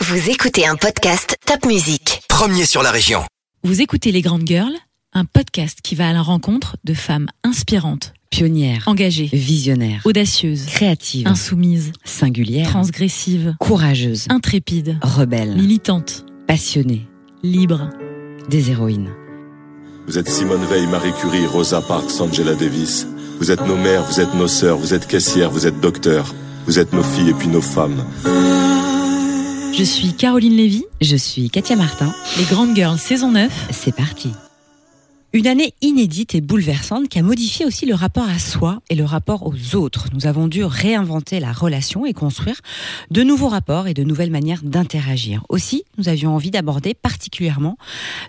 Vous écoutez un podcast Top Music. Premier sur la région. Vous écoutez Les Grandes Girls, un podcast qui va à la rencontre de femmes inspirantes, Pionnière, engagées, visionnaire, audacieuses, créative, insoumises, singulière, transgressives, courageuse, intrépides, rebelle, militantes, passionnée, libres. des héroïnes. Vous êtes Simone Veil, Marie Curie, Rosa Parks, Angela Davis. Vous êtes nos mères, vous êtes nos sœurs, vous êtes caissières, vous êtes docteurs. Vous êtes nos filles et puis nos femmes. Je suis Caroline Lévy, Je suis Katia Martin. Les Grandes Girls saison 9. C'est parti. Une année inédite et bouleversante qui a modifié aussi le rapport à soi et le rapport aux autres. Nous avons dû réinventer la relation et construire de nouveaux rapports et de nouvelles manières d'interagir. Aussi, nous avions envie d'aborder particulièrement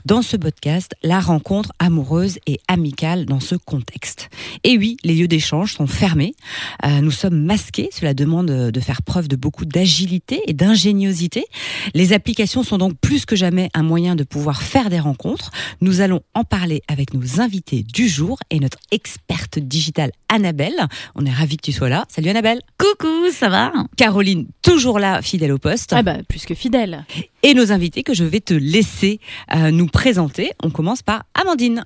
dans ce podcast la rencontre amoureuse et amicale dans ce contexte. Et oui, les lieux d'échange sont fermés. Euh, nous sommes masqués. Cela demande de faire preuve de beaucoup d'agilité et d'ingéniosité. Les applications sont donc plus que jamais un moyen de pouvoir faire des rencontres. Nous allons en parler avec nos invités du jour et notre experte digitale Annabelle. On est ravis que tu sois là. Salut Annabelle. Coucou, ça va? Caroline, toujours là, fidèle au poste. Ah bah, plus que fidèle. Et nos invités que je vais te laisser euh, nous présenter. On commence par Amandine.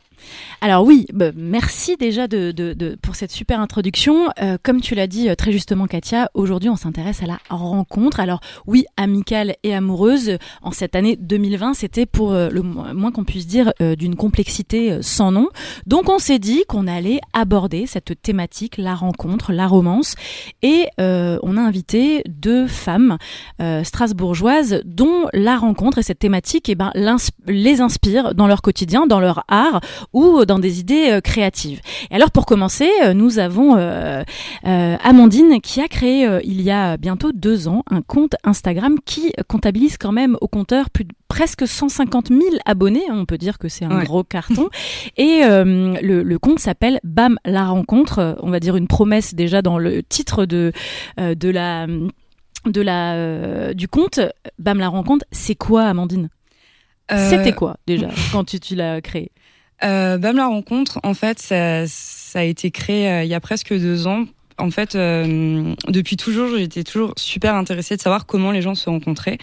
Alors oui, bah, merci déjà pour cette super introduction. Euh, comme tu l'as dit euh, très justement Katia, aujourd'hui on s'intéresse à la rencontre. Alors oui, amicale et amoureuse, en cette année 2020, c'était pour euh, le mo- moins qu'on puisse dire euh, d'une complexité sans nom. Donc on s'est dit qu'on allait aborder cette thématique, la rencontre, la romance. Et on a invité deux femmes strasbourgeoises dont la rencontre et cette thématique eh ben, les inspire dans leur quotidien, dans leur art ou dans des idées euh, créatives. Et alors pour commencer, euh, nous avons euh, euh, Amandine qui a créé euh, il y a bientôt deux ans un compte Instagram qui comptabilise quand même au compteur plus de presque 150 000 abonnés. On peut dire que c'est un Ouais. gros carton. Et euh, le, le compte s'appelle Bam la rencontre. Euh, On va dire une promesse déjà dans le titre de euh, de la de la euh, du compte. Bam la rencontre. C'est quoi, Amandine? C'était quoi déjà quand tu, tu l'as créé? Euh, Bam la rencontre, en fait, ça, ça a été créé euh, il y a presque deux ans. En fait, euh, depuis toujours, j'étais toujours super intéressée de savoir comment les gens se rencontraient.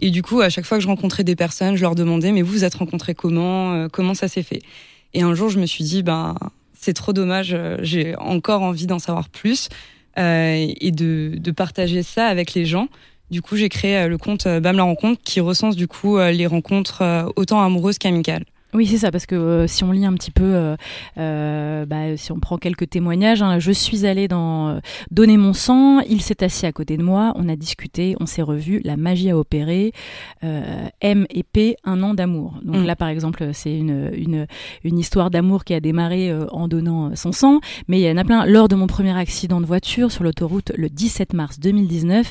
Et du coup, à chaque fois que je rencontrais des personnes, je leur demandais, mais vous vous êtes rencontrés comment Euh, Comment ça s'est fait? Et un jour, je me suis dit, ben, c'est trop dommage, euh, j'ai encore envie d'en savoir plus euh, et de, de partager ça avec les gens. Du coup, j'ai créé le compte Bam la rencontre qui recense du coup les rencontres autant amoureuses qu'amicales. Oui, c'est ça, parce que euh, si on lit un petit peu, euh, euh, bah, si on prend quelques témoignages, hein, je suis allée dans donner mon sang, il s'est assis à côté de moi, on a discuté, on s'est revu, la magie a opéré, M et P, un an d'amour. Donc Mm. là, par exemple, c'est une, une, une histoire d'amour qui a démarré en donnant son sang, mais il y en a plein. Lors de mon premier accident de voiture sur l'autoroute le 17 mars 2019,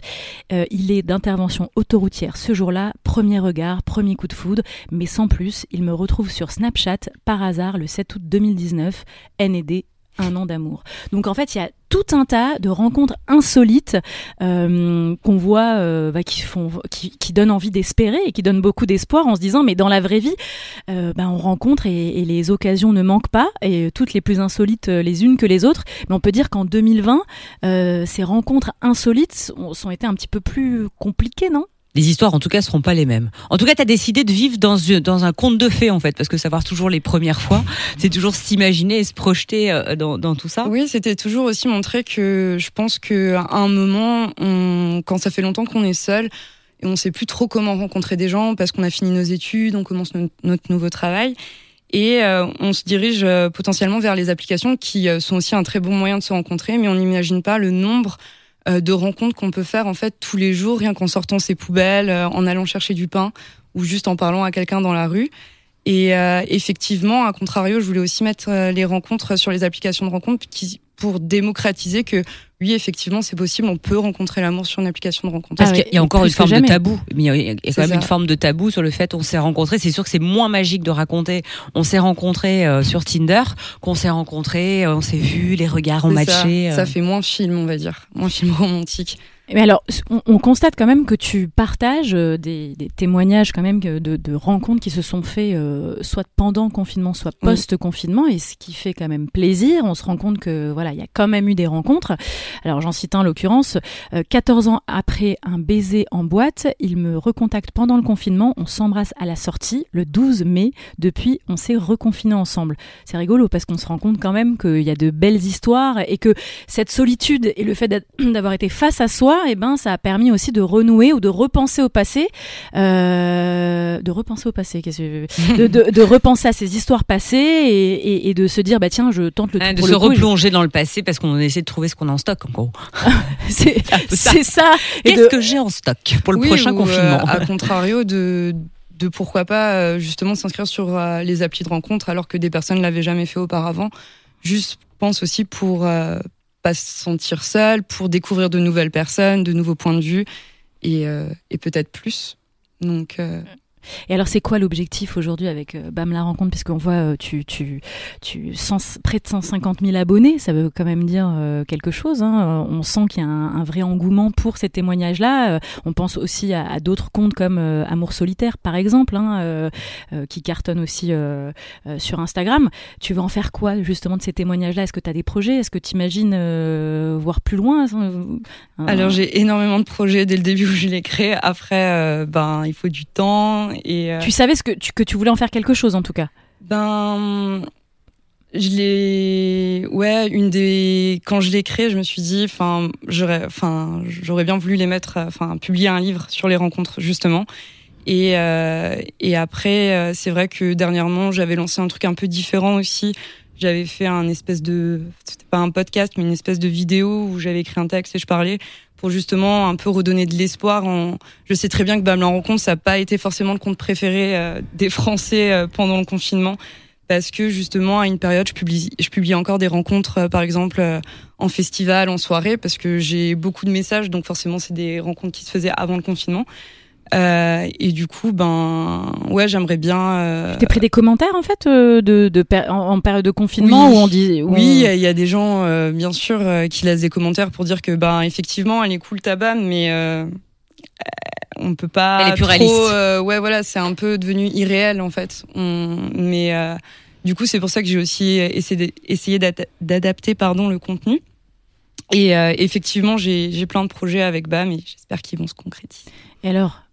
euh, il est d'intervention autoroutière ce jour-là, premier regard, premier coup de foudre, mais sans plus, il me retrouve sur Snapchat par hasard le 7 août 2019, ND, un an d'amour. Donc en fait, il y a tout un tas de rencontres insolites euh, qu'on voit, euh, bah, qui font, qui, qui donnent envie d'espérer et qui donnent beaucoup d'espoir en se disant, mais dans la vraie vie, euh, bah, on rencontre et, et les occasions ne manquent pas, et toutes les plus insolites euh, les unes que les autres. Mais on peut dire qu'en 2020, euh, ces rencontres insolites sont été un petit peu plus compliquées, non? Les histoires, en tout cas, seront pas les mêmes. En tout cas, tu as décidé de vivre dans, dans un conte de fées, en fait, parce que savoir toujours les premières fois, c'est toujours s'imaginer et se projeter euh, dans, tout ça. Oui, c'était toujours aussi montrer que je pense qu'à un moment, on, quand ça fait longtemps qu'on est seul, et on sait plus trop comment rencontrer des gens parce qu'on a fini nos études, on commence no- notre nouveau travail. Et euh, on se dirige euh, potentiellement vers les applications qui sont aussi un très bon moyen de se rencontrer, mais on n'imagine pas le nombre de rencontres qu'on peut faire en fait tous les jours, rien qu'en sortant ses poubelles, euh, en allant chercher du pain ou juste en parlant à quelqu'un dans la rue. Et euh, effectivement, à contrario, je voulais aussi mettre euh, les rencontres sur les applications de rencontres pour démocratiser que oui, effectivement, c'est possible, on peut rencontrer l'amour sur une application de rencontre. Parce Ah qu'il y a encore une forme de tabou. Mais il y a, il y a quand même ça. une forme de tabou sur le fait on s'est rencontrés. C'est sûr que c'est moins magique de raconter on s'est rencontrés euh, sur Tinder qu'on s'est rencontrés, euh, on s'est vus, les regards ont ça. matché. euh. Ça fait moins film, on va dire, moins film romantique. Mais alors, on, on, constate quand même que tu partages euh, des, des témoignages quand même de, de, rencontres qui se sont faits euh, soit pendant confinement, soit post-confinement, et ce qui fait quand même plaisir. On se rend compte que voilà, il y a quand même eu des rencontres. Alors j'en cite un l'occurrence. 14 ans après un baiser en boîte, il me recontacte pendant le confinement. On s'embrasse à la sortie le 12 mai. Depuis, on s'est reconfiné ensemble. C'est rigolo parce qu'on se rend compte quand même qu'il y a de belles histoires et que cette solitude et le fait d'avoir été face à soi et eh ben, ça a permis aussi de renouer ou de repenser au passé, euh, de repenser au passé, de, de, de, repenser à ces histoires passées et, et, de se dire bah tiens, je tente le tout de se replonger dans le passé parce qu'on essaie de trouver ce qu'on a en stock en gros. c'est ça. Qu'est-ce que j'ai en stock pour le prochain confinement? À contrario de de pourquoi pas euh, justement s'inscrire sur euh, les applis de rencontre alors que des personnes l'avaient jamais fait auparavant. Juste pense aussi pour pas se sentir seul, pour découvrir de nouvelles personnes, de nouveaux points de vue et, euh, peut-être plus. Donc, euh, et alors, c'est quoi l'objectif aujourd'hui avec euh, BAM la rencontre? Puisqu'on voit, euh, tu, tu, tu près de 150 000 abonnés, ça veut quand même dire euh, quelque chose. Hein. On sent qu'il y a un, vrai engouement pour ces témoignages-là. on pense aussi à, d'autres comptes comme Amour solitaire, par exemple, hein, qui cartonnent aussi sur Instagram. Tu veux en faire quoi justement de ces témoignages-là? Est-ce que tu as des projets? Est-ce que tu imagines voir plus loin Alors, j'ai énormément de projets dès le début où je l'ai créé. Après, ben, il faut du temps euh, tu savais ce que, tu, que tu voulais en faire quelque chose en tout cas Ben. Je l'ai. Ouais, une des. Quand je l'ai créé, je me suis dit, enfin, j'aurais, enfin, j'aurais bien voulu les mettre, enfin, publier un livre sur les rencontres, justement. Et, euh, et après, euh, c'est vrai que dernièrement, j'avais lancé un truc un peu différent aussi. J'avais fait un espèce de, c'était pas un podcast, mais une espèce de vidéo où j'avais écrit un texte et je parlais pour justement un peu redonner de l'espoir. En... Je sais très bien que Bam la rencontre, ça n'a pas été forcément le compte préféré euh, des Français euh, pendant le confinement, parce que justement à une période, je publie, je publie encore des rencontres, euh, par exemple en festival, en soirée, parce que j'ai beaucoup de messages, donc forcément c'est des rencontres qui se faisaient avant le confinement. Euh, et du coup, ben, ouais, j'aimerais bien. Euh... T'es pris des commentaires en fait de, de en, période de confinement oui. où on dit. oui, il y a des gens, euh, bien sûr, euh, qui laissent des commentaires pour dire que, ben, effectivement, elle est cool ta bam, mais euh, on peut pas. Elle est plus réaliste. ouais, voilà, c'est un peu devenu irréel en fait. On, mais du coup, c'est pour ça que j'ai aussi essayé, essayé d'adapter, pardon, le contenu. Et effectivement, j'ai plein de projets avec BAM et j'espère qu'ils vont se concrétiser. Et alors,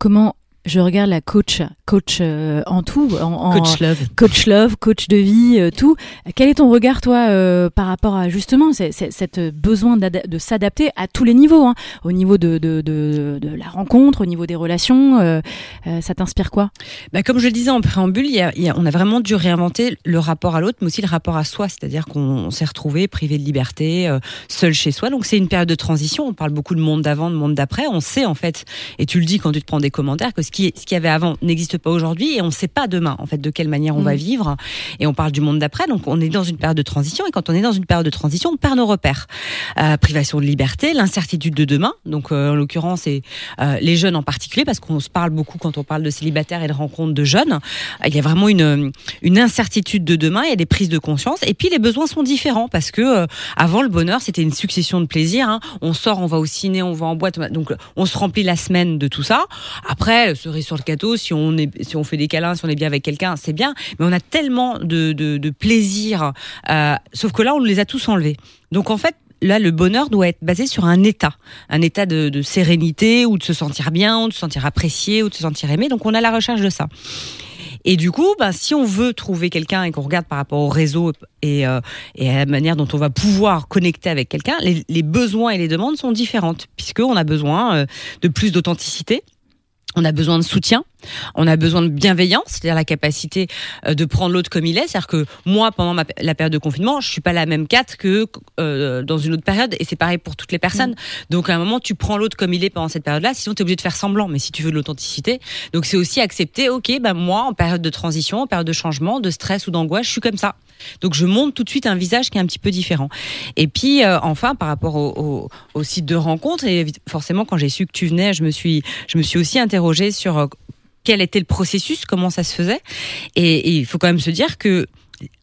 comment je regarde la coach, coach euh, en tout, en, coach love, coach love, coach de vie, euh, tout. Quel est ton regard, toi, euh, par rapport à justement cette besoin de s'adapter à tous les niveaux, hein, au niveau de, de, de, de, la rencontre, au niveau des relations, ça t'inspire quoi? Bah, Comme je le disais en préambule, il y a, il y a, on a vraiment dû réinventer le rapport à l'autre, mais aussi le rapport à soi, c'est-à-dire qu'on s'est retrouvé privé de liberté, seul chez soi. Donc c'est une période de transition. On parle beaucoup de monde d'avant, de monde d'après. On sait en fait, et tu le dis quand tu te prends des commentaires, que ce qui, ce qui avait avant n'existe pas aujourd'hui et on ne sait pas demain en fait de quelle manière on va mm. vivre. Et on parle du monde d'après, donc on est dans une période de transition et quand on est dans une période de transition, on perd nos repères. Euh, privation de liberté, l'incertitude de demain. Donc euh, en l'occurrence, et euh, les jeunes en particulier, parce qu'on se parle beaucoup quand on parle de célibataires et de rencontres de jeunes. Il y a vraiment une une incertitude de demain. Il y a des prises de conscience et puis les besoins sont différents parce que avant le bonheur c'était une succession de plaisirs. Hein. On sort, on va au ciné, on va en boîte, donc on se remplit la semaine de tout ça. Après cerise sur le gâteau, si on est, si on fait des câlins, si on est bien avec quelqu'un, c'est bien. Mais on a tellement de, de, plaisir. Euh, sauf que là, on les a tous enlevés. Donc en fait, là, le bonheur doit être basé sur un état, un état de, sérénité, ou de se sentir bien, ou de se sentir apprécié, ou de se sentir aimé. Donc, on a la recherche de ça. Et du coup, ben, si on veut trouver quelqu'un et qu'on regarde par rapport au réseau et, euh, et, à la manière dont on va pouvoir connecter avec quelqu'un, les, les, besoins et les demandes sont différentes, puisqu'on a besoin euh, de plus d'authenticité on a besoin de soutien, on a besoin de bienveillance, c'est-à-dire la capacité euh, de prendre l'autre comme il est. C'est-à-dire que moi, pendant la période de confinement, je suis pas la même Kat que euh, dans une autre période, et c'est pareil pour toutes les personnes. Mm. Donc à un moment, tu prends l'autre comme il est pendant cette période-là, sinon tu es obligé de faire semblant. Mais si tu veux de l'authenticité, donc c'est aussi accepter, ok, bah moi, en période de transition, en période de changement, de stress ou d'angoisse, je suis comme ça. Donc je montre tout de suite un visage qui est un petit peu différent. Et puis euh, enfin par rapport au, site de rencontre et forcément quand j'ai su que tu venais, je me suis je me suis aussi interrogée sur euh, quel était le processus, comment ça se faisait. Et, il faut quand même se dire que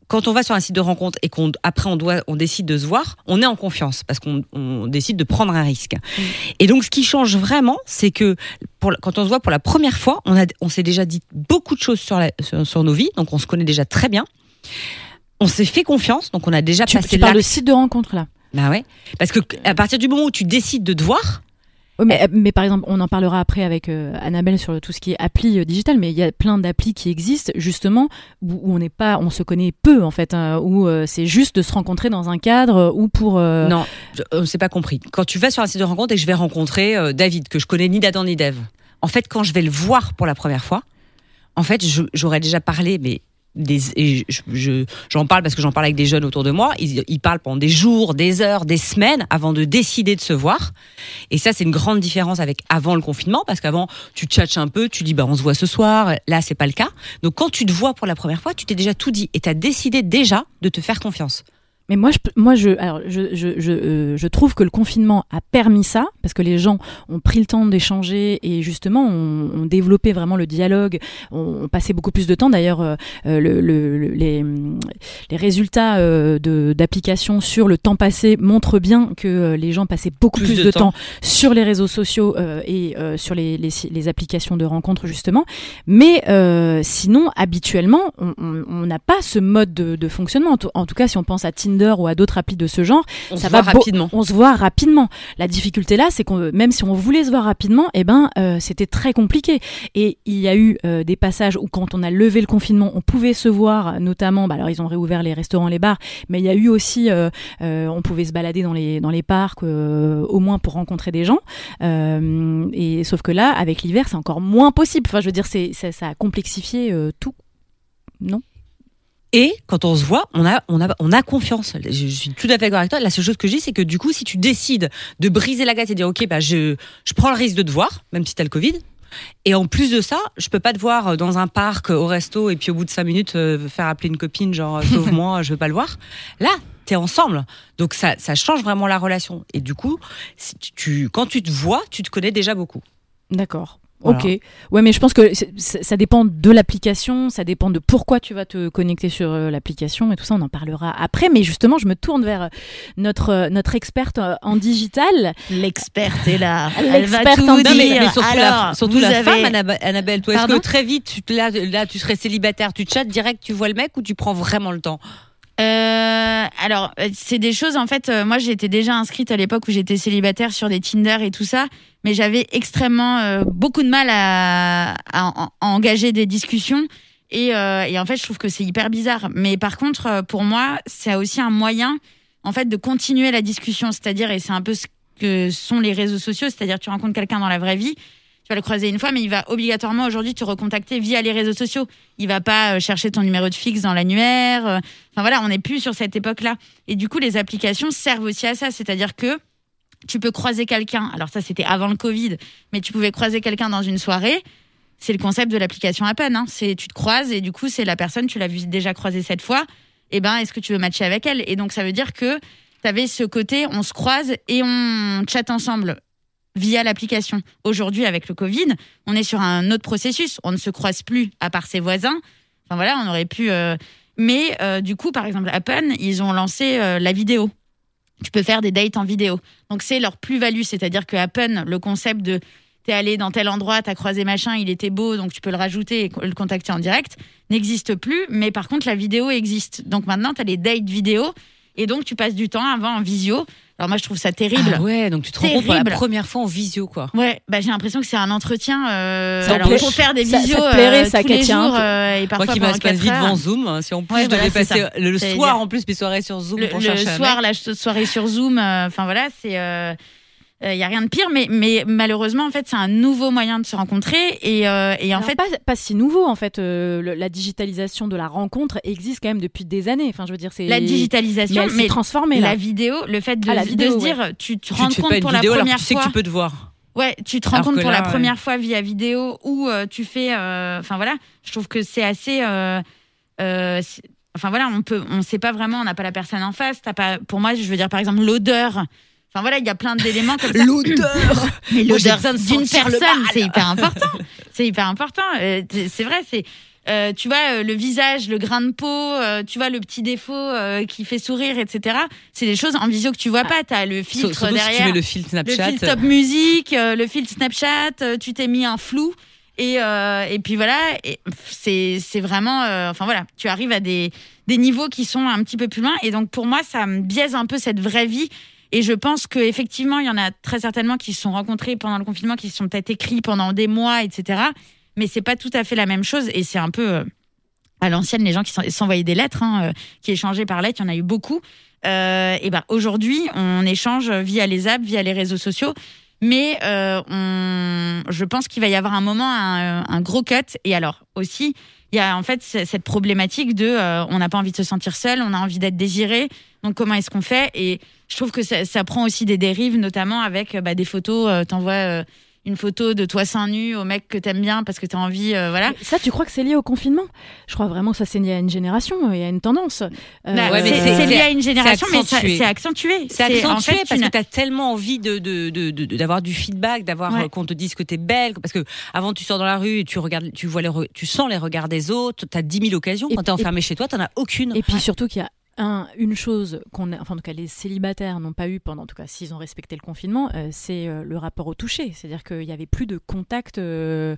quand on va sur un site de rencontre et qu'on après on doit on décide de se voir, on est en confiance parce qu'on on décide de prendre un risque. Et donc ce qui change vraiment, c'est que pour, quand on se voit pour la première fois, on a on s'est déjà dit beaucoup de choses sur, la, sur, sur nos vies, donc on se connaît déjà très bien. On s'est fait confiance, donc on a déjà Tu, passé tu parles de site de rencontre là. Bah ouais, parce que à partir du moment où tu décides de te voir, Oui, mais, mais par exemple, on en parlera après avec euh, Annabelle sur tout ce qui est appli euh, digital, mais il y a plein d'applis qui existent justement où, où on n'est pas, on se connaît peu en fait, hein, où euh, c'est juste de se rencontrer dans un cadre euh, ou pour. euh, Non, on s'est pas compris. Quand tu vas sur un site de rencontre et que je vais rencontrer euh, David, que je connais ni d'Adam ni d'Ève, en fait, quand je vais le voir pour la première fois, en fait, j'aurais déjà parlé, mais j'en parle parce que j'en parle avec des jeunes autour de moi. Ils, ils parlent pendant des jours, des heures, des semaines avant de décider de se voir. Et ça, c'est une grande différence avec avant le confinement, parce qu'avant, tu tchatches un peu, tu dis bah on se voit ce soir. Là, c'est pas le cas. Donc, quand tu te vois pour la première fois, tu t'es déjà tout dit et tu as décidé déjà de te faire confiance. Mais moi, je, moi, je, alors, je, je, je, euh, je trouve que le confinement a permis ça parce que les gens ont pris le temps d'échanger et justement ont, ont développé vraiment le dialogue, ont, ont passé beaucoup plus de temps. D'ailleurs, euh, euh, le, le- le- les, les résultats euh, d'application sur le temps passé montrent bien que euh, les gens passaient beaucoup Plus plus, de de, temps. temps. sur les réseaux sociaux euh, et euh, sur les, les, les applications de rencontres justement. Mais euh, sinon, habituellement, on n'a pas ce mode de, de fonctionnement. En tout, en tout cas, si on pense à Tinder ou à d'autres applis de ce genre, On ça se va voit rapidement. on se voit rapidement. La difficulté là, c'est qu'on même si on voulait se voir rapidement, eh ben euh, c'était très compliqué. Et il y a eu euh, des passages où quand on a levé le confinement, on pouvait se voir, notamment. Bah, alors ils ont réouvert les restaurants, les bars, mais il y a eu aussi, euh, on pouvait se balader dans les dans les parcs, au moins pour rencontrer des gens. Et sauf que là, avec l'hiver, c'est encore moins possible. Enfin, je veux dire, c'est ça, ça a complexifié tout. Non? Et quand on se voit, on a, on a, on a confiance. Je, je suis tout à fait d'accord avec toi. La seule chose que je dis, c'est que du coup, si tu décides de briser la gâte et dire, OK, bah, je, je prends le risque de te voir, même si t'as le Covid. Et en plus de ça, je peux pas te voir dans un parc, au resto, et puis au bout de cinq minutes, euh, faire appeler une copine, genre, euh, sauve-moi, je veux pas le voir. Là, t'es ensemble. Donc ça, ça change vraiment la relation. Et du coup, si tu, tu- quand tu te vois, tu te connais déjà beaucoup. D'accord. Voilà. Ok. Ouais, mais je pense que ça dépend de l'application, ça dépend de pourquoi tu vas te connecter sur euh, l'application et tout ça. On en parlera après. Mais justement, je me tourne vers euh, notre euh, notre experte euh, en digital. L'experte est là. Elle va L'experte tout en vous Non, mais- dire. mais surtout Alors, la, surtout la avez- femme, Annab- Annabelle. Toi, est-ce que très vite, tu, là, là, tu serais célibataire, tu chattes direct, tu vois le mec ou tu prends vraiment le temps? Euh, alors, euh, c'est des choses, en fait, euh, moi j'étais déjà inscrite à l'époque où j'étais célibataire sur des Tinder et tout ça, mais j'avais extrêmement euh, beaucoup de mal à, engager des discussions. Et, et en fait, je trouve que c'est hyper bizarre. Mais par contre, pour moi, c'est aussi un moyen, en fait, de continuer la discussion. C'est-à-dire, et c'est un peu ce que sont les réseaux sociaux, c'est-à-dire tu rencontres quelqu'un dans la vraie vie, tu vas le croiser une fois, mais il va obligatoirement aujourd'hui te recontacter via les réseaux sociaux. Il va pas euh, chercher ton numéro de fixe dans l'annuaire. euh, Enfin voilà, on n'est plus sur cette époque-là. Et du coup, les applications servent aussi à ça, c'est-à-dire que tu peux croiser quelqu'un. Alors ça, c'était avant le Covid, mais tu pouvais croiser quelqu'un dans une soirée. C'est le concept de l'application Appen. Hein. C'est tu te croises et du coup, c'est la personne, tu l'as vu déjà croiser cette fois. Et ben, est-ce que tu veux matcher avec elle? Et donc, ça veut dire que tu avais ce côté, on se croise et on chatte ensemble via l'application. Aujourd'hui, avec le Covid, on est sur un autre processus. On ne se croise plus à part ses voisins. Enfin voilà, on aurait pu. euh, Mais euh, du coup, par exemple, Appen, ils ont lancé euh, la vidéo. Tu peux faire des dates en vidéo. Donc c'est leur plus-value, c'est-à-dire que Appen, le concept de t'es allé dans tel endroit, t'as croisé machin, il était beau, donc tu peux le rajouter et le contacter en direct, n'existe plus. Mais par contre, la vidéo existe. Donc maintenant, t'as les dates vidéo et donc tu passes du temps avant en visio. Alors moi, je trouve ça terrible. Ah ouais, donc tu te rencontres pour la Terrible. première fois en visio, quoi. Ouais, bah j'ai l'impression que c'est un entretien. Euh, Ça alors faut faire des Ça- ça visios te plairait, euh, ça, tous les jours euh, et parfois Moi qui passe 4 vite devant Zoom, hein, si en plus Ouais, je voilà, devais passer le, soir en plus mes soirées sur Zoom Le, pour le chercher un soir, mec. la soirée sur Zoom, euh, enfin voilà, c'est. Il y a rien de pire, mais, mais malheureusement, en fait, c'est un nouveau moyen de se rencontrer. Et, euh, et en Alors, fait, pas, pas si nouveau en fait. euh, le- la digitalisation de la rencontre existe quand même depuis des années. Enfin, je veux dire, c'est la mais digitalisation, elle s'est mais transformée la vidéo, le fait de, Ah, la de vidéo, se dire, tu te Tu rends compte pour vidéo la première tu sais fois. que tu peux te voir. Ouais, tu te rends compte pour là, la ouais. première fois via vidéo ou euh, tu fais. euh, Enfin voilà, je trouve que c'est assez. euh, euh, Enfin voilà, on peut, on sait pas vraiment, on n'a pas la personne en face. T'as pas, pour moi, je veux dire par exemple l'odeur. Enfin voilà, il y a plein d'éléments comme ça. L'odeur Mais l'odeur d'une le personne, c'est hyper important. c'est hyper important. Euh, c'est- vrai, c'est euh, tu vois, euh, le visage, le grain de peau, euh, tu vois, le petit défaut qui fait sourire, etc. C'est des choses en visio que tu vois pas. T'as le filtre Surtout si tu derrière. mets le filtre le Snapchat. filtre top musique, le filtre Snapchat, tu t'es mis un flou. Et, et puis voilà, c'est c'est vraiment. enfin voilà, tu arrives à des, des niveaux qui sont un petit peu plus loin. Et donc pour moi, ça me biaise un peu cette vraie vie. Et je pense qu'effectivement, il y en a très certainement qui se sont rencontrés pendant le confinement, qui se sont peut-être écrits pendant des mois, etc. Mais c'est pas tout à fait la même chose. Et c'est un peu euh, à l'ancienne, les gens qui s'en- s'envoyaient des lettres, hein, euh, qui échangeaient par lettres, il y en a eu beaucoup. Euh, et ben aujourd'hui, on échange via les apps, via les réseaux sociaux. Mais je pense qu'il va y avoir un moment, un, un gros cut. Et alors aussi, il y a en fait cette problématique de, euh, on n'a pas envie de se sentir seul, on a envie d'être désiré. Donc comment est-ce qu'on fait? Et je trouve que ça, prend aussi des dérives, notamment avec euh, bah, des photos. Euh, T'envoies une photo de toi seins nus au mec que t'aimes bien parce que t'as envie, euh, voilà. Ça, tu crois que c'est lié au confinement? Je crois vraiment que ça c'est lié à une génération et à une tendance. Euh, Bah, ouais, c'est lié à une génération, mais c'est accentué. C'est accentué en fait parce une- que tu as tellement envie de, de, de- de- d'avoir du feedback, d'avoir Ouais. euh, qu'on te dise que tu es belle. Parce que avant, tu sors dans la rue et tu, regardes, tu, vois les tu sens les regards des autres, tu as 10 000 occasions. Quand tu es enfermé chez toi, tu n'en as aucune. Et puis surtout qu'il y a un, une chose qu'on enfin en tout cas les célibataires n'ont pas eu pendant, en tout cas s'ils ont respecté le confinement, euh, c'est euh, le rapport au toucher. C'est-à-dire qu'il n'y avait plus de contact euh,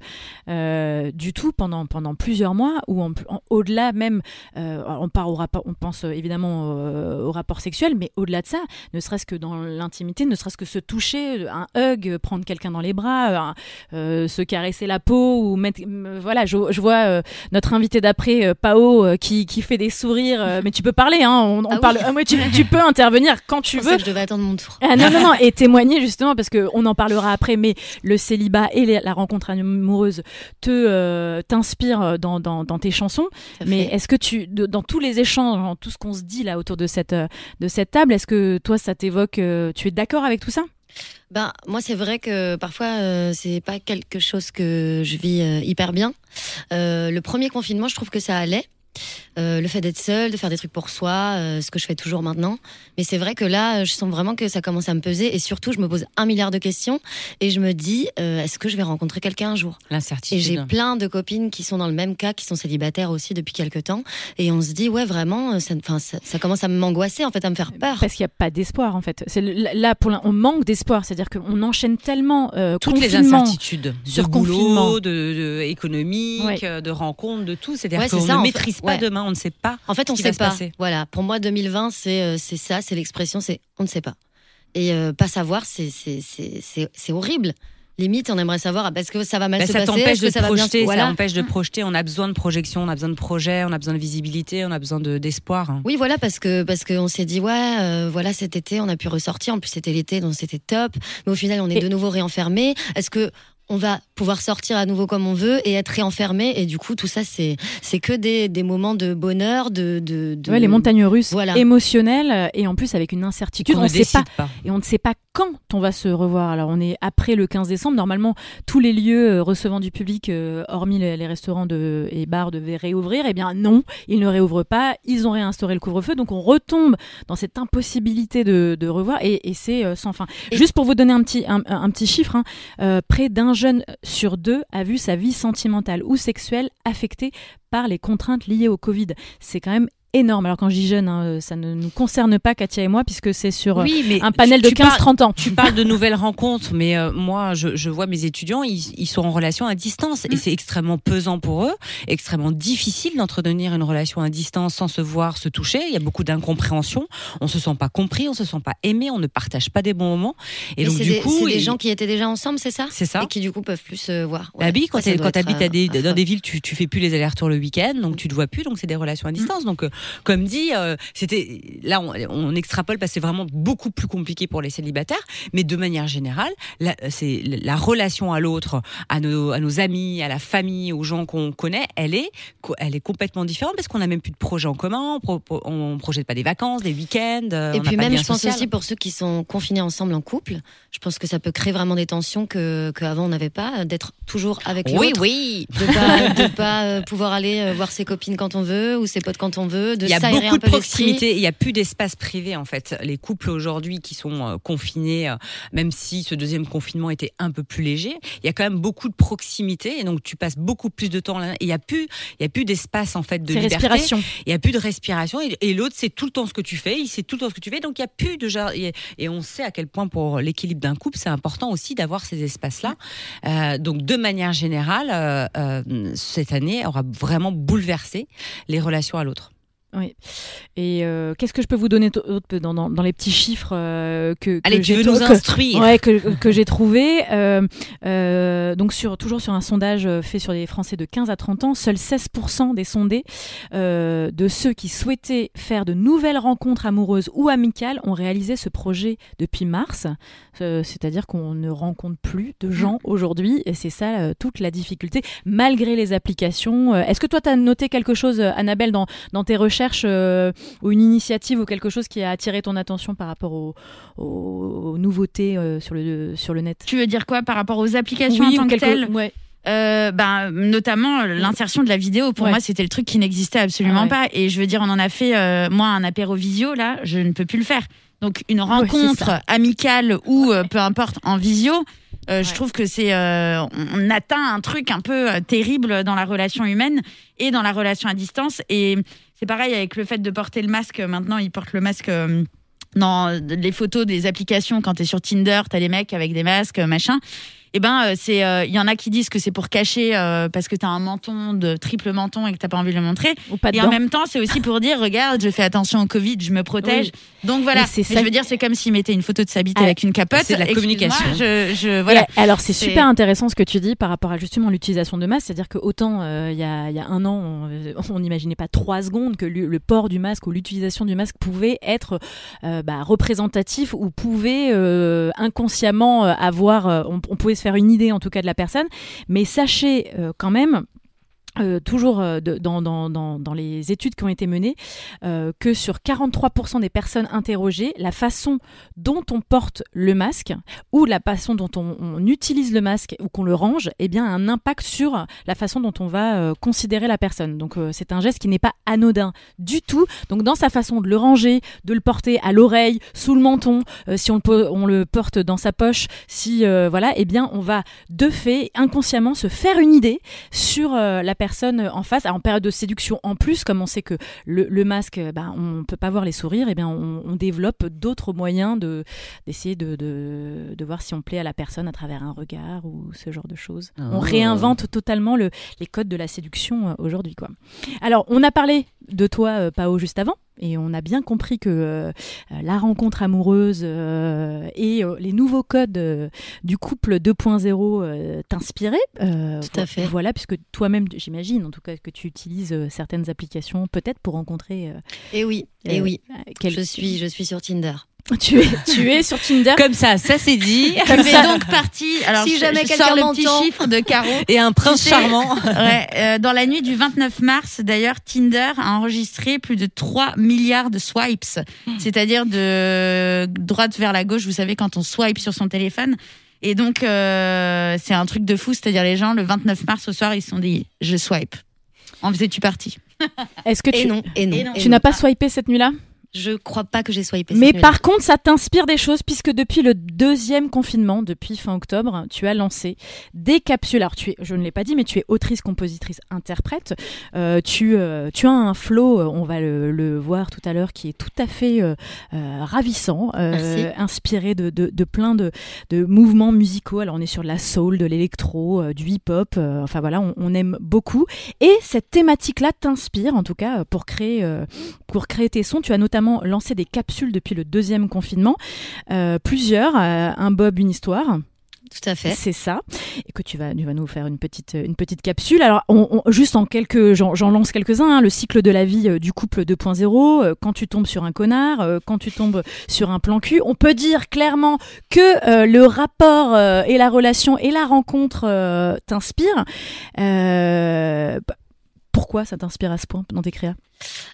euh, du tout pendant, pendant plusieurs mois, ou en- en- au-delà même, euh, on part au rapport, on pense euh, évidemment euh, au rapport sexuel, mais au-delà de ça, ne serait-ce que dans l'intimité, ne serait-ce que se toucher, un hug, prendre quelqu'un dans les bras, se caresser la peau ou mettre, voilà, je, je vois notre invité d'après, Pao, qui, qui fait des sourires, mais tu peux parler, hein, on, on Ah oui. parle, ah, ouais, tu, tu peux intervenir quand tu veux. que je devais attendre mon tour. Ah, non, non, non, et témoigner justement, parce que on en parlera après, mais le célibat et les- la rencontre amoureuse te euh, t'inspirent dans, dans, dans tes chansons. Mais est-ce que tu, de- dans tous les échanges, dans tout ce qu'on se dit là autour de cette, euh, de cette table, est-ce que toi ça t'évoque, euh, tu es d'accord avec tout ça? Ben, moi, c'est vrai que parfois, euh, c'est pas quelque chose que je vis euh, hyper bien. Euh, le premier confinement, je trouve que ça allait. Euh, le fait d'être seul, de faire des trucs pour soi, euh, ce que je fais toujours maintenant. Mais c'est vrai que là, je sens vraiment que ça commence à me peser. Et surtout, je me pose un milliard de questions. Et je me dis, euh, est-ce que je vais rencontrer quelqu'un un jour? Et L'incertitude. j'ai plein de copines qui sont dans le même cas, qui sont célibataires aussi depuis quelques temps. Et on se dit, ouais, vraiment, euh, ça, enfin, ça, ça commence à m'angoisser, en fait, à me faire peur. Parce qu'il n'y a pas d'espoir en fait. C'est le- là pour on manque d'espoir, c'est-à-dire qu'on enchaîne tellement euh, toutes les incertitudes sur de boulot, confinement. de, de économique, Ouais. euh, de rencontres, de tout. C'est-à-dire Ouais, c'est qu'on ça, ne maîtrise fait. pas Ouais. demain, on ne sait pas. En fait, ce on qui sait pas. passer. Voilà. Pour moi, 2020, c'est euh, c'est ça, c'est l'expression, c'est on ne sait pas. Et euh, pas savoir, c'est horrible. Limite, on aimerait savoir ah, est-ce que ça va mal Bah, se ça passer, est-ce que de ça va bien se projeter, ça empêche de projeter. On a besoin de projection, on a besoin de projet, on a besoin de visibilité, on a besoin de- d'espoir. hein. Oui, voilà, parce que parce qu'on s'est dit ouais, euh, voilà, cet été, on a pu ressortir. En plus, c'était l'été, donc c'était top. Mais au final, on est Et- de nouveau réenfermés. Est-ce que on va pouvoir sortir à nouveau comme on veut et être réenfermé Et du coup, tout ça, c'est c'est que des, des moments de bonheur, de de, de- Ouais, les montagnes russes Voilà. émotionnelles et en plus avec une incertitude. On ne sait pas décide pas. et on ne sait pas quand on va se revoir. Alors on est après le 15 décembre. Normalement, tous les lieux euh, recevant du public, euh, hormis les, les restaurants de, et bars, devaient réouvrir. Eh bien non, ils ne réouvrent pas. Ils ont réinstauré le couvre-feu. Donc on retombe dans cette impossibilité de, de revoir et, et c'est euh, sans fin. Et- Juste pour vous donner un petit, un, un petit chiffre, hein, euh, près d'un jeune sur deux a vu sa vie sentimentale ou sexuelle affectée par les contraintes liées au Covid. C'est quand même énorme. Alors quand je dis jeune, hein, ça ne nous concerne pas Katia et moi puisque c'est sur euh, Oui, mais un panel tu- de tu parles- 15-30 ans. Tu parles de nouvelles rencontres, mais euh, moi, je, je vois mes étudiants, ils, ils sont en relation à distance Mm. et c'est extrêmement pesant pour eux, extrêmement difficile d'entretenir une relation à distance sans se voir, se toucher. Il y a beaucoup d'incompréhension. On se sent pas compris, on se sent pas aimé, on ne partage pas des bons moments. Et Mais donc c'est du des, coup, c'est des gens qui étaient déjà ensemble, c'est ça c'est ça. Et qui du coup peuvent plus se voir. Bah Ouais. quand tu habites à des, euh, dans des villes, tu, tu fais plus les allers-retours le week-end, donc tu te vois plus, donc c'est des relations à distance. Donc, euh, comme dit, euh, c'était là, on, on extrapole parce que c'est vraiment beaucoup plus compliqué pour les célibataires, mais de manière générale, la, c'est la relation à l'autre, à nos, à nos amis, à la famille, aux gens qu'on connaît, elle est, elle est complètement différente parce qu'on n'a même plus de projet en commun, on, pro- on projette pas des vacances, des week-ends. euh, Et on puis même, je pense social. aussi pour ceux qui sont confinés ensemble en couple, je pense que ça peut créer vraiment des tensions que qu'avant on n'avait pas, d'être toujours avec Oui, l'autre, oui. de pas de pas euh, pouvoir aller voir ses copines quand on veut ou ses potes quand on veut, peu, de Il y a beaucoup de proximité, il n'y a plus d'espace privé en fait. Les couples aujourd'hui qui sont euh, confinés, euh, même si ce deuxième confinement était un peu plus léger, il y a quand même beaucoup de proximité et donc tu passes beaucoup plus de temps là. Il n'y a plus, il y a plus d'espace en fait de liberté. respiration. Il n'y a plus de respiration et, et l'autre c'est tout le temps ce que tu fais, il sait tout le temps ce que tu fais, donc il n'y a plus de genre et, et on sait à quel point pour l'équilibre d'un couple c'est important aussi d'avoir ces espaces-là. Euh, donc de manière générale, euh, euh, cette année aura vraiment bouleversé les relations à l'autre. Oui. Et euh, qu'est-ce que je peux vous donner dans, dans, dans les petits chiffres euh, que, que Allez, tu j'ai veux nous que- instruire Ouais, que, que j'ai trouvé. Euh, euh, donc sur, toujours sur un sondage fait sur les Français de 15 à 30 ans, seuls 16% des sondés de ceux qui souhaitaient faire de nouvelles rencontres amoureuses ou amicales ont réalisé ce projet depuis mars. C'est-à-dire qu'on ne rencontre plus de gens aujourd'hui et c'est ça toute la difficulté, malgré les applications. Est-ce que toi, tu as noté quelque chose, Annabelle, dans, dans tes recherches? Euh, ou une initiative ou quelque chose qui a attiré ton attention par rapport aux, nouveautés euh, sur, le, sur le net? Tu veux dire quoi par rapport aux applications Oui, en tant que telles? ouais. Euh, ben, notamment l'insertion de la vidéo. Pour Ouais. moi, c'était le truc qui n'existait absolument Ah ouais. pas. Et je veux dire, on en a fait, euh, moi, un apéro visio, là, je ne peux plus le faire. Donc, une rencontre amicale ou euh, peu importe en visio, euh, je trouve que c'est, euh, on- atteint un truc un peu euh, terrible dans la relation humaine et dans la relation à distance. Et c'est pareil avec le fait de porter le masque. Maintenant, ils portent le masque. dans les photos des applications, quand tu es sur Tinder, tu as les mecs avec des masques, machin. Et ben, euh, c'est, euh, il y en a qui disent que c'est pour cacher euh, parce que tu as un menton de triple menton et que t'as pas envie de le montrer. Ou pas Et dedans. en même temps, c'est aussi pour dire, regarde, je fais attention au Covid, je me protège. Donc voilà. Mais c'est Mais ça je veux dire, c'est comme s'il mettait une photo de sa bite Ah, avec une capote. c'est de la communication. Je, je, voilà. Et alors c'est super intéressant ce que tu dis par rapport à justement l'utilisation de masque, c'est-à-dire que autant euh, il y, a, il y a un an on- n'imaginait pas trois secondes que le, le port du masque ou l'utilisation du masque pouvait être bah, représentatif ou pouvait inconsciemment avoir, on, on pouvait faire une idée en tout cas de la personne, mais sachez euh, quand même euh, toujours euh, dans, dans, dans, les études qui ont été menées, euh, que sur 43% des personnes interrogées, la façon dont on porte le masque ou la façon dont on, utilise le masque ou qu'on le range, eh bien, a un impact sur la façon dont on va considérer la personne. Donc, c'est un geste qui n'est pas anodin du tout. Donc, dans sa façon de le ranger, de le porter à l'oreille, sous le menton, si on le, on le porte dans sa poche, si voilà, eh bien, on va de fait inconsciemment se faire une idée sur la personne en face. En période de séduction, en plus, comme on sait que le, le masque, euh, ben, on peut pas voir les sourires, eh bien, on, on développe d'autres moyens de d'essayer de, de, de voir si on plaît à la personne à travers un regard ou ce genre de choses. On Oh. réinvente totalement le, les codes de la séduction euh, aujourd'hui. quoi. Alors, on a parlé de toi, euh, Pao, juste avant. Et on a bien compris que euh, la rencontre amoureuse euh, et euh, les nouveaux codes du couple 2.0 euh, t'inspiraient. Tout à fait. Voilà, puisque toi-même, j'imagine, en tout cas, que tu utilises certaines applications, peut-être pour rencontrer. Et oui, et euh, oui. quel- Je suis, je suis sur Tinder. Tu es, tu es sur Tinder. Comme ça, ça c'est dit. Tu es donc parti. Alors, Si je- jamais je quelqu'un sors le petit chiffre de Caro. Et un prince sais- charmant. Ouais, euh, dans la nuit du 29 mars, d'ailleurs, Tinder a enregistré plus de 3 milliards de swipes, c'est-à-dire de droite vers la gauche, vous savez, quand on swipe sur son téléphone. Et donc, euh, c'est un truc de fou, c'est-à-dire les gens, le 29 mars au soir, ils se sont dit, je swipe. En faisais-tu partie? Est-ce que Et tu, non, et non. Et non. et tu n'as pas swipé cette nuit-là? Je crois pas que j'ai swipé. Mais par contre, ça t'inspire des choses puisque depuis le deuxième confinement, depuis fin octobre, tu as lancé des capsules. Alors, tu es, je ne l'ai pas dit, mais tu es autrice, compositrice, interprète. Euh, tu, euh, tu as un flow, euh, on va le, le voir tout à l'heure, qui est tout à fait euh, ravissant, inspiré de, de, de plein de, de mouvements musicaux. Alors, on est sur de la soul, de l'électro, du hip-hop. enfin voilà, on, on aime beaucoup. Et cette thématique-là t'inspire, en tout cas, pour créer, pour créer tes sons. Tu as notamment lancé des capsules depuis le deuxième confinement, euh, plusieurs, euh, un Bob, une histoire. Tout à fait. C'est ça, et que tu vas, tu vas nous faire une petite, une petite capsule. Alors, on, on- juste en quelques, j'en lance quelques-uns. hein. le cycle de la vie euh, du couple 2.0. euh, quand tu tombes sur un connard, euh, quand tu tombes sur un plan cul, on peut dire clairement que le rapport et la relation et la rencontre t'inspirent. P- pourquoi ça t'inspire à ce point dans tes créas?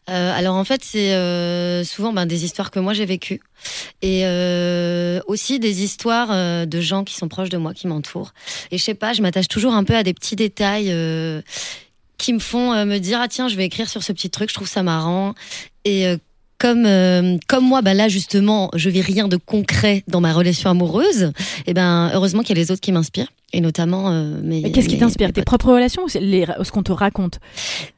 Euh, alors en fait, c'est euh, souvent ben, des histoires que moi j'ai vécues et euh, aussi des histoires de gens qui sont proches de moi, qui m'entourent. Et je sais pas, je m'attache toujours un peu à des petits détails qui me font me dire ah tiens je vais écrire sur ce petit truc, je trouve ça marrant et comme comme moi, bah là justement, je vis rien de concret dans ma relation amoureuse. Et ben heureusement qu'il y a les autres qui m'inspirent et notamment euh. Mais Qu'est-ce qui t'inspire Tes propres relations ou les- ce qu'on te raconte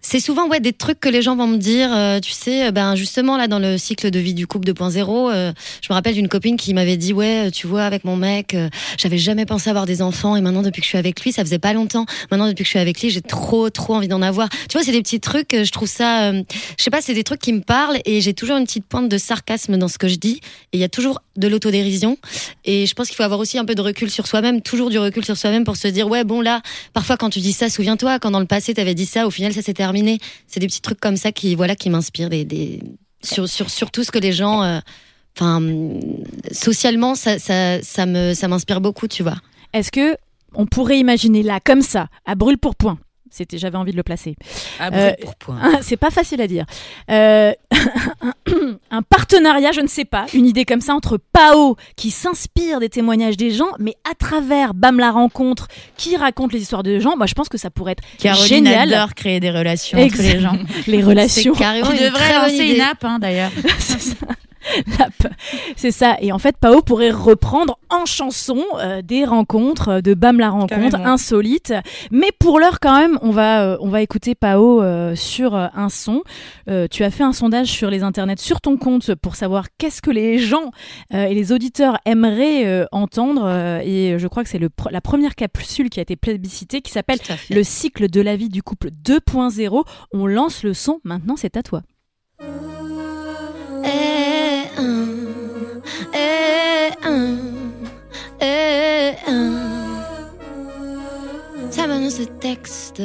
C'est souvent ouais des trucs que les gens vont me dire. euh, tu sais, euh, ben justement là dans le cycle de vie du couple 2.0, euh, je me rappelle d'une copine qui m'avait dit ouais, tu vois avec mon mec, j'avais jamais pensé avoir des enfants et maintenant depuis que je suis avec lui, ça faisait pas longtemps. Maintenant depuis que je suis avec lui, j'ai trop trop envie d'en avoir. Tu vois, c'est des petits trucs. Je trouve ça, je sais pas, c'est des trucs qui me parlent et j'ai toujours une petite pointe de sarcasme dans ce que je dis. Et il y a toujours de l'autodérision. Et je pense qu'il faut avoir aussi un peu de recul sur soi-même, toujours du recul sur soi-même pour se dire ouais bon là, parfois quand tu dis ça, souviens-toi quand dans le passé t'avais dit ça, au final ça s'est terminé. C'est des petits trucs comme ça qui voilà qui m'inspirent des, sur sur surtout ce que les gens euh, Enfin, socialement, ça, ça, ça me, ça m'inspire beaucoup, tu vois. Est-ce que on pourrait imaginer là, comme ça, à brûle pour point c'était, j'avais envie de le placer. Ah, Euh, C'est pas facile à dire. Euh, un partenariat, je ne sais pas, une idée comme ça entre Pao qui s'inspire des témoignages des gens, mais à travers Bam la rencontre, qui raconte les histoires des gens. Moi, je pense que ça pourrait être Caroline génial. adore créer des relations entre les gens. les relations. Carrément très bonne lancer une app, hein, d'ailleurs. C'est ça. C'est ça. Et en fait, Pao pourrait reprendre en chanson euh, des rencontres euh, de Bam la rencontre Carrément. insolites. Mais pour l'heure, quand même, on va, euh, on va écouter Pao euh, sur euh, un son. Euh, tu as fait un sondage sur les internets, sur ton compte, pour savoir qu'est-ce que les gens euh, et les auditeurs aimeraient euh, entendre. euh, et je crois que c'est pr- la première capsule qui a été plébiscitée, qui s'appelle. Le cycle de la vie du couple 2.0. On lance le son. Maintenant, c'est à toi. Eh, eh, un, eh, un. Ça ce texte.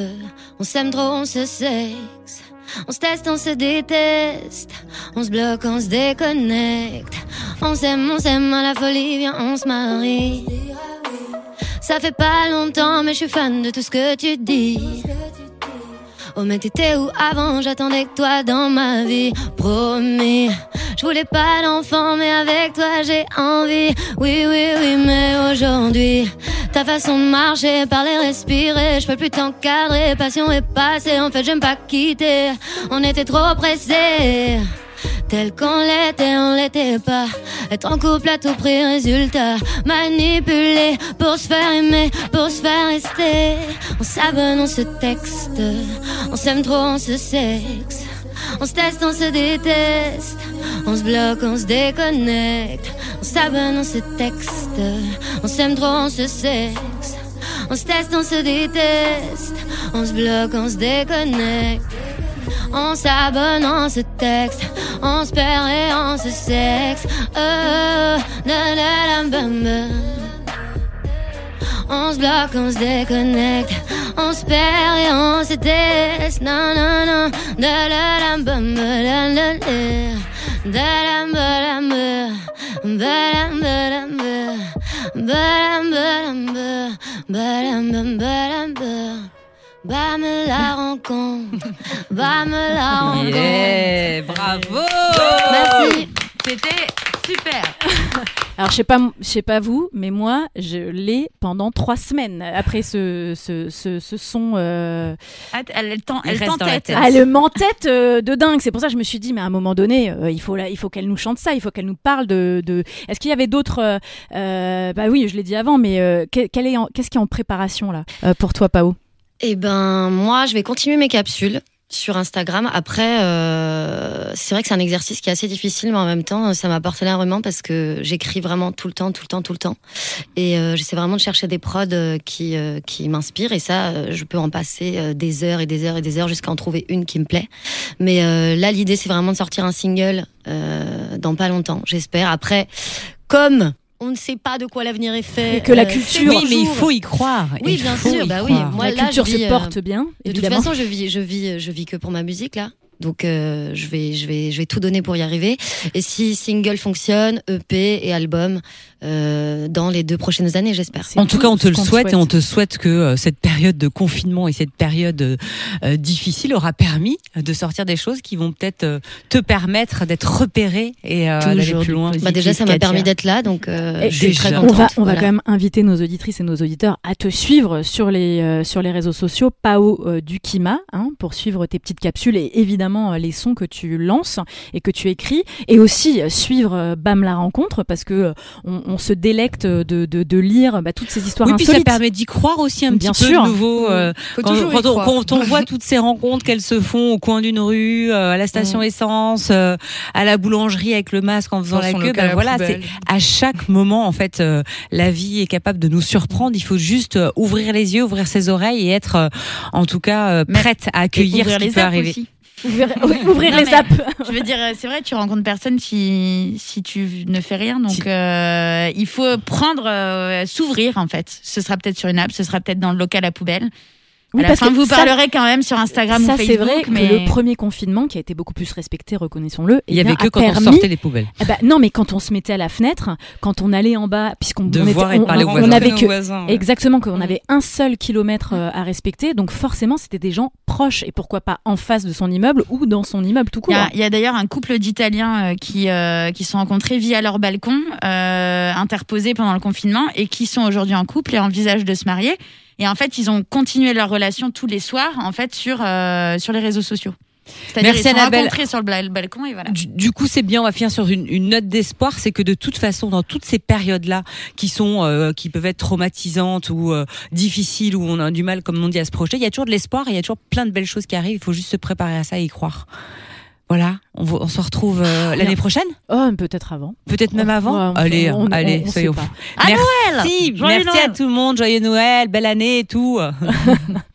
On s'aime trop, on se sexe. On se teste, on se déteste. On se bloque, on se déconnecte. On s'aime, on s'aime à la folie, viens, on se marie. Ça fait pas longtemps, mais je suis fan de tout ce que tu dis. Oh mais t'étais où avant? J'attendais que toi dans ma vie. Promis. Je voulais pas d'enfant mais avec toi j'ai envie. Oui oui oui mais aujourd'hui Ta façon de marcher, parler, respirer. Je peux plus t'encadrer. Passion est passée. En fait j'aime pas quitter. On était trop pressés Tel qu'on l'était, on l'était pas. Être en couple à tout prix, résultat. Manipulé pour se faire aimer, pour se faire rester. On s'abonne, on se texte. On s'aime trop, on se sexe. On se teste, on se déteste. On se bloque, on se déconnecte. On s'abonne, on se texte. On s'aime trop, on se sexe. On se teste, on se déteste. On se bloque, on se déconnecte. On s'abonne, on se texte, on se perd et on se sexe. Oh, da, bam, bam. On se bloque, on se déconnecte, on se perd et on se teste. Non, non, non, da, da, da, bam, ba, da, da, da. Da, ba, da, ba. Da, ba, da, ba. Da, ba, da, ba. Ba, da, ba, ba, da, ba. Bah me la rencontre, bah me la rencontre. Yeah, bravo Merci. C'était super. Alors je sais pas, je sais pas vous, mais moi je l'ai pendant trois semaines après ce ce, ce, ce son. euh, Ah, Elle, elle, elle reste dans la t'entête. tête. Ah, elle m'entête euh, de dingue. C'est pour ça que je me suis dit, mais à un moment donné, euh, il faut la- il faut qu'elle nous chante ça, il faut qu'elle nous parle de. de... Est-ce qu'il y avait d'autres euh, euh, Bah oui, je l'ai dit avant, mais euh, qu'est-ce qui est en préparation là euh, pour toi, Pao? Eh ben moi, je vais continuer mes capsules sur Instagram. Après, euh, c'est vrai que c'est un exercice qui est assez difficile, mais en même temps, ça m'apporte énormément parce que j'écris vraiment tout le temps, tout le temps, tout le temps. Et euh, j'essaie vraiment de chercher des prods euh, qui, euh, qui m'inspirent. Et ça, euh, je peux en passer euh, des heures et des heures et des heures jusqu'à en trouver une qui me plaît. Mais là, l'idée, c'est vraiment de sortir un single dans pas longtemps, j'espère. Après, comme on ne sait pas de quoi l'avenir est fait. Et que la euh, culture- Oui, mais il faut y croire. Oui, bien sûr, bah oui. Moi, La là, culture vis, se euh, porte bien, De toute façon, je vis, je vis, je vis que pour ma musique là. Donc euh, je vais, je vais, je vais tout donner pour y arriver. Et si single fonctionne, EP et album, euh, dans les deux prochaines années, j'espère. En tout cas, on te le souhaite, et on te souhaite que euh, cette période de confinement et cette période euh, difficile aura permis de sortir des choses qui vont peut-être euh, te permettre d'être repéré et euh, d'aller Toujours plus loin. Bah, déjà, ça m'a permis d'être là, donc euh, je suis très On contente. va, on va quand même inviter nos auditrices et nos auditeurs à te suivre sur les, euh, sur les réseaux sociaux, Pao euh, du Kima, hein, pour suivre tes petites capsules et évidemment euh, les sons que tu lances et que tu écris. Et aussi euh, suivre euh, Bam la rencontre parce que euh, on, on se délecte de, de, de lire bah, toutes ces histoires Oui, puis ça permet d'y croire aussi un Bien petit sûr. peu de nouveau. euh, Faut quand, toujours y quand on, quand on voit toutes ces rencontres qu'elles se font au coin d'une rue, euh, à la station essence, euh, à la boulangerie avec le masque en faisant Dans la queue, ben à voilà, c'est à chaque moment en fait euh, la vie est capable de nous surprendre. Il faut juste euh, ouvrir les yeux, ouvrir ses oreilles et être euh, en tout cas euh, prête à accueillir ce qui les peut arriver. aussi. Ouvrir, ouvrir Non, les apps. Je veux dire, c'est vrai, tu rencontres personne si, si tu ne fais rien. Donc, Si- euh, il faut prendre, euh, s'ouvrir en fait. Ce sera peut-être sur une app, ce sera peut-être dans le local à poubelle. Oui, à la parce fin, que vous ça- parlerez quand même sur Instagram ça, ou c'est Facebook. vrai mais... que le premier confinement, qui a été beaucoup plus respecté, reconnaissons-le, Il y eh avait bien, que a quand permis, on sortait les poubelles. Eh ben, non, mais quand on se mettait à la fenêtre, quand on allait en bas, puisqu'on on était- on- on, on avait que voisins, ouais. exactement qu'on avait un seul kilomètre euh, à respecter, donc forcément c'était des gens proches et pourquoi pas en face de son immeuble ou dans son immeuble tout Il court. y a, il y a d'ailleurs un couple d'Italiens euh, qui, euh, qui se sont rencontrés via leur balcon, euh, interposé pendant le confinement, et qui sont aujourd'hui en couple et envisagent de se marier. Et en fait, ils ont continué leur relation tous les soirs, en fait, sur, euh, sur les réseaux sociaux. C'est-à-dire sont rencontrés sur le bal- balcon et voilà. Du, du coup, c'est bien. On va finir sur une, une note d'espoir. C'est que de toute façon, dans toutes ces périodes-là, qui sont, euh, qui peuvent être traumatisantes ou euh, difficiles, où on a du mal, comme on dit, à se projeter, il y a toujours de l'espoir et il y a toujours plein de belles choses qui arrivent. Il faut juste se préparer à ça et y croire. Voilà. On, se retrouve euh, l'année Bien. prochaine, Oh, peut-être avant. peut-être même avant. Ouais, allez, on- allez, on pas. fous. À Merci, Joyeux merci à Noël tout le monde. Joyeux Noël, belle année et tout.